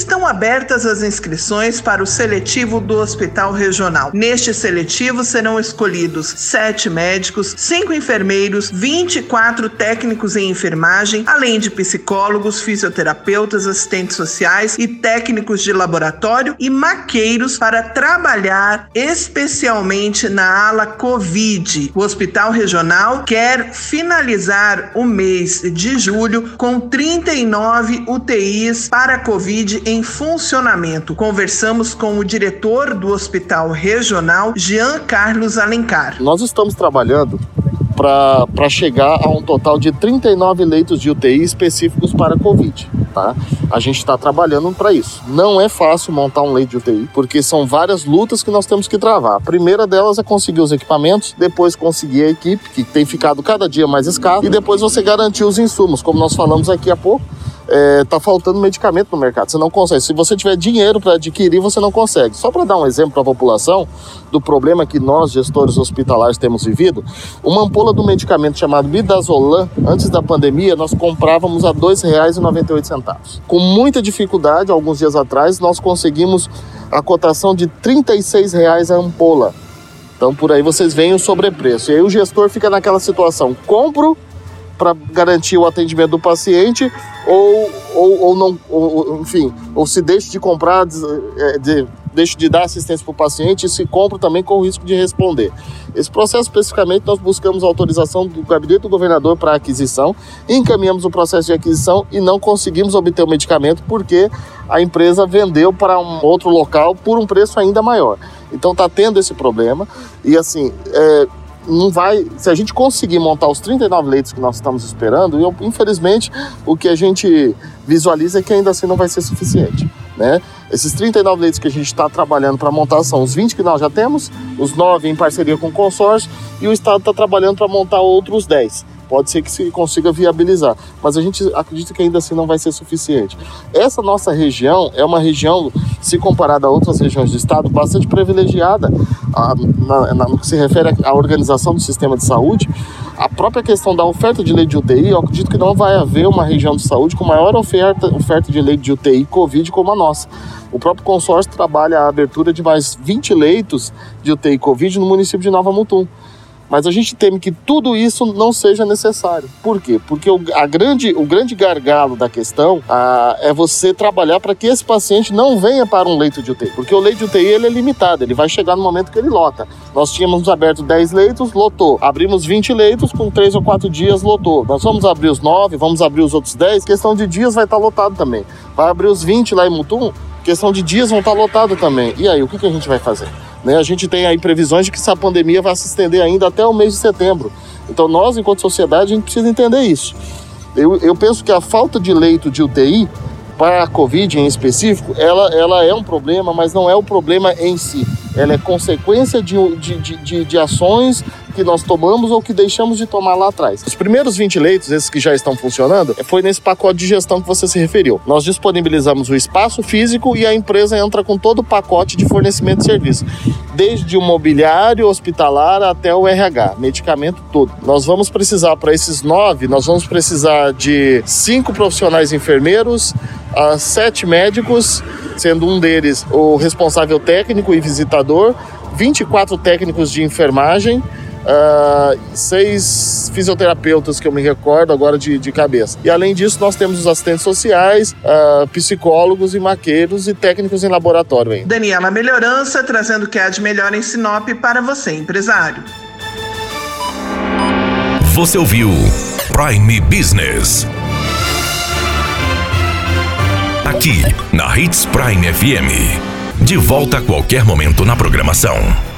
Estão abertas as inscrições para o seletivo do Hospital Regional. Neste seletivo serão escolhidos sete médicos, cinco enfermeiros, 24 técnicos em enfermagem, além de psicólogos, fisioterapeutas, assistentes sociais e técnicos de laboratório e maqueiros para trabalhar especialmente na ala Covid. O Hospital Regional quer finalizar o mês de julho com 39 UTIs para Covid em funcionamento. Conversamos com o diretor do Hospital Regional, Jean Carlos Alencar. Nós estamos trabalhando para chegar a um total de 39 leitos de UTI específicos para Covid. Tá? A gente está trabalhando para isso. Não é fácil montar um leito de UTI, porque são várias lutas que nós temos que travar. A primeira delas é conseguir os equipamentos, depois conseguir a equipe, que tem ficado cada dia mais escassa, e depois você garantir os insumos, como nós falamos aqui há pouco é, tá faltando medicamento no mercado. Você não consegue. Se você tiver dinheiro para adquirir, você não consegue. Só para dar um exemplo para a população do problema que nós, gestores hospitalares, temos vivido, uma ampola do medicamento chamado Midazolam, antes da pandemia, nós comprávamos a R$ 2,98. Com muita dificuldade, alguns dias atrás, nós conseguimos a cotação de R$ 36,00 a ampola. Então, por aí vocês veem o sobrepreço. E aí o gestor fica naquela situação: compro para garantir o atendimento do paciente ou, ou, ou não, ou, enfim, ou se deixa de comprar, de, é, de, deixa de dar assistência para o paciente e se compra também com o risco de responder. Esse processo especificamente nós buscamos autorização do gabinete do governador para aquisição, encaminhamos o processo de aquisição e não conseguimos obter o medicamento porque a empresa vendeu para um outro local por um preço ainda maior. Então está tendo esse problema e assim é, não vai. Se a gente conseguir montar os 39 leitos que nós estamos esperando, eu, infelizmente, o que a gente visualiza é que ainda assim não vai ser suficiente. Né? Esses 39 leitos que a gente está trabalhando para montar são os 20 que nós já temos, os 9 em parceria com o consórcio, e o Estado está trabalhando para montar outros 10 pode ser que se consiga viabilizar, mas a gente acredita que ainda assim não vai ser suficiente. Essa nossa região é uma região, se comparada a outras regiões do estado, bastante privilegiada a, na, na, no que se refere à organização do sistema de saúde. A própria questão da oferta de leite de UTI, eu acredito que não vai haver uma região de saúde com maior oferta, oferta de leite de UTI Covid como a nossa. O próprio consórcio trabalha a abertura de mais 20 leitos de UTI Covid no município de Nova Mutum. Mas a gente teme que tudo isso não seja necessário. Por quê? Porque o, a grande, o grande gargalo da questão a, é você trabalhar para que esse paciente não venha para um leito de UTI. Porque o leito de UTI ele é limitado, ele vai chegar no momento que ele lota. Nós tínhamos aberto 10 leitos, lotou. Abrimos 20 leitos, com 3 ou 4 dias lotou. Nós vamos abrir os 9, vamos abrir os outros 10, questão de dias vai estar lotado também. Vai abrir os 20 lá em Mutum, questão de dias vão estar lotado também. E aí, o que, que a gente vai fazer? Né? A gente tem aí previsões de que essa pandemia vai se estender ainda até o mês de setembro. Então nós, enquanto sociedade, a gente precisa entender isso. Eu, eu penso que a falta de leito de UTI para a Covid em específico, ela, ela é um problema, mas não é o problema em si. Ela é consequência de, de, de, de ações que nós tomamos ou que deixamos de tomar lá atrás. Os primeiros 20 leitos, esses que já estão funcionando, foi nesse pacote de gestão que você se referiu. Nós disponibilizamos o espaço físico e a empresa entra com todo o pacote de fornecimento de serviço, desde o mobiliário hospitalar até o RH, medicamento todo. Nós vamos precisar para esses nove, nós vamos precisar de cinco profissionais enfermeiros, sete médicos, sendo um deles o responsável técnico e visitador, 24 técnicos de enfermagem, Uh, seis fisioterapeutas que eu me recordo agora de, de cabeça. E além disso, nós temos os assistentes sociais, uh, psicólogos e maqueiros e técnicos em laboratório ainda. Daniela Melhorança trazendo o que há de melhor em Sinop para você, empresário. Você ouviu Prime Business. Aqui, na Hits Prime FM. De volta a qualquer momento na programação.